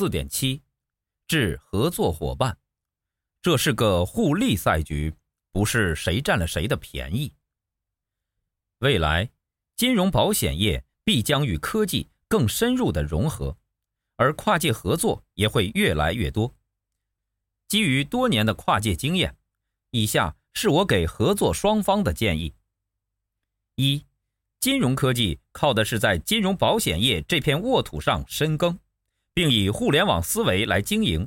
四点七，致合作伙伴，这是个互利赛局，不是谁占了谁的便宜。未来，金融保险业必将与科技更深入的融合，而跨界合作也会越来越多。基于多年的跨界经验，以下是我给合作双方的建议：一、金融科技靠的是在金融保险业这片沃土上深耕，并以互联网思维来经营。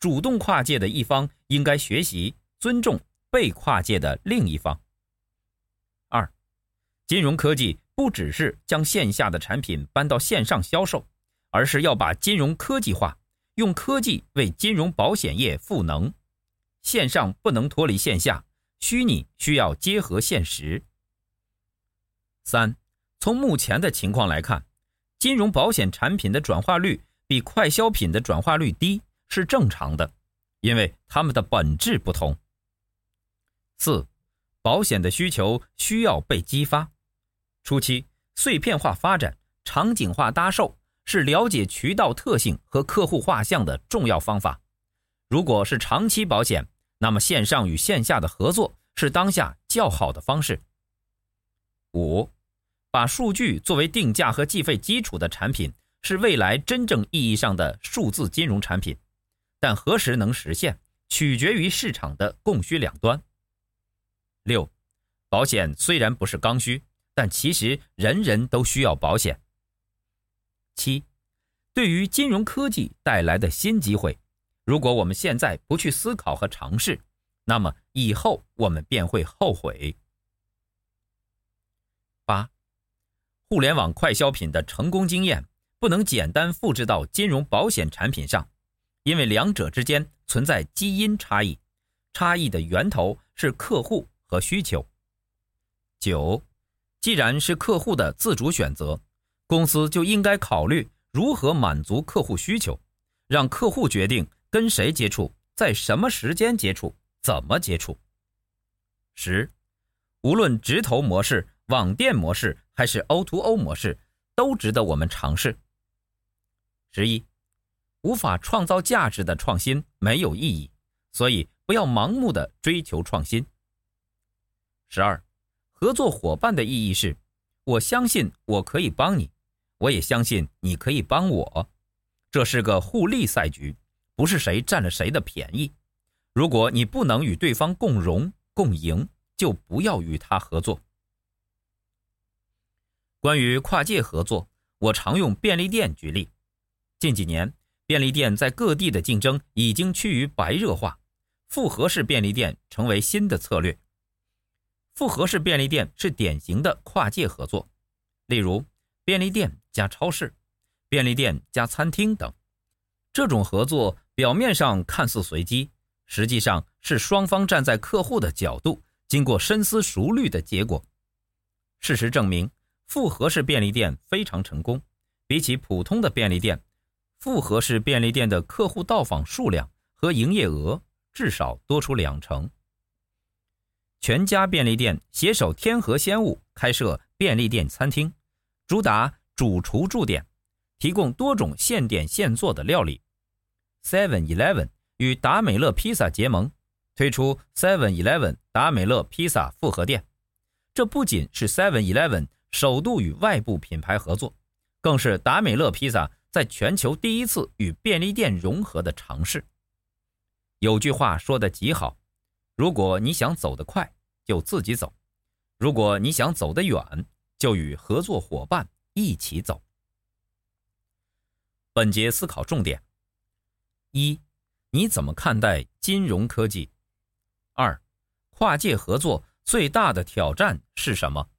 主动跨界的一方应该学习尊重被跨界的另一方。二、金融科技不只是将线下的产品搬到线上销售，而是要把金融科技化，用科技为金融保险业赋能。线上不能脱离线下，虚拟需要结合现实。三，从目前的情况来看，金融保险产品的转化率比快消品的转化率低是正常的，因为它们的本质不同。四，保险的需求需要被激发。初期碎片化发展、场景化搭售是了解渠道特性和客户画像的重要方法。如果是长期保险，那么线上与线下的合作是当下较好的方式。五。把数据作为定价和计费基础的产品是未来真正意义上的数字金融产品，但何时能实现，取决于市场的供需两端。六，保险虽然不是刚需，但其实人人都需要保险。七，对于金融科技带来的新机会，如果我们现在不去思考和尝试，那么以后我们便会后悔。八。互联网快消品的成功经验不能简单复制到金融保险产品上，因为两者之间存在基因差异，差异的源头是客户和需求。九，既然是客户的自主选择，公司就应该考虑如何满足客户需求，让客户决定跟谁接触，在什么时间接触，怎么接触。十，无论直投模式。网店模式还是 O2O 模式，都值得我们尝试。十一，无法创造价值的创新没有意义，所以不要盲目的追求创新。十二，合作伙伴的意义是，我相信我可以帮你，我也相信你可以帮我，这是个互利赛局，不是谁占了谁的便宜。如果你不能与对方共荣共赢，就不要与他合作。关于跨界合作，我常用便利店举例。近几年，便利店在各地的竞争已经趋于白热化，复合式便利店成为新的策略。复合式便利店是典型的跨界合作，例如便利店加超市、便利店加餐厅等。这种合作表面上看似随机，实际上是双方站在客户的角度，经过深思熟虑的结果。事实证明。复合式便利店非常成功，比起普通的便利店，复合式便利店的客户到访数量和营业额至少多出两成。全家便利店携手天河鲜物开设便利店餐厅，主打主厨驻点，提供多种现点现做的料理。Seven Eleven 与达美乐披萨结盟，推出 Seven Eleven 达美乐披萨复合店。这不仅是 Seven Eleven。首度与外部品牌合作，更是达美乐披萨在全球第一次与便利店融合的尝试。有句话说的极好：如果你想走得快，就自己走；如果你想走得远，就与合作伙伴一起走。本节思考重点：一、你怎么看待金融科技？二、跨界合作最大的挑战是什么？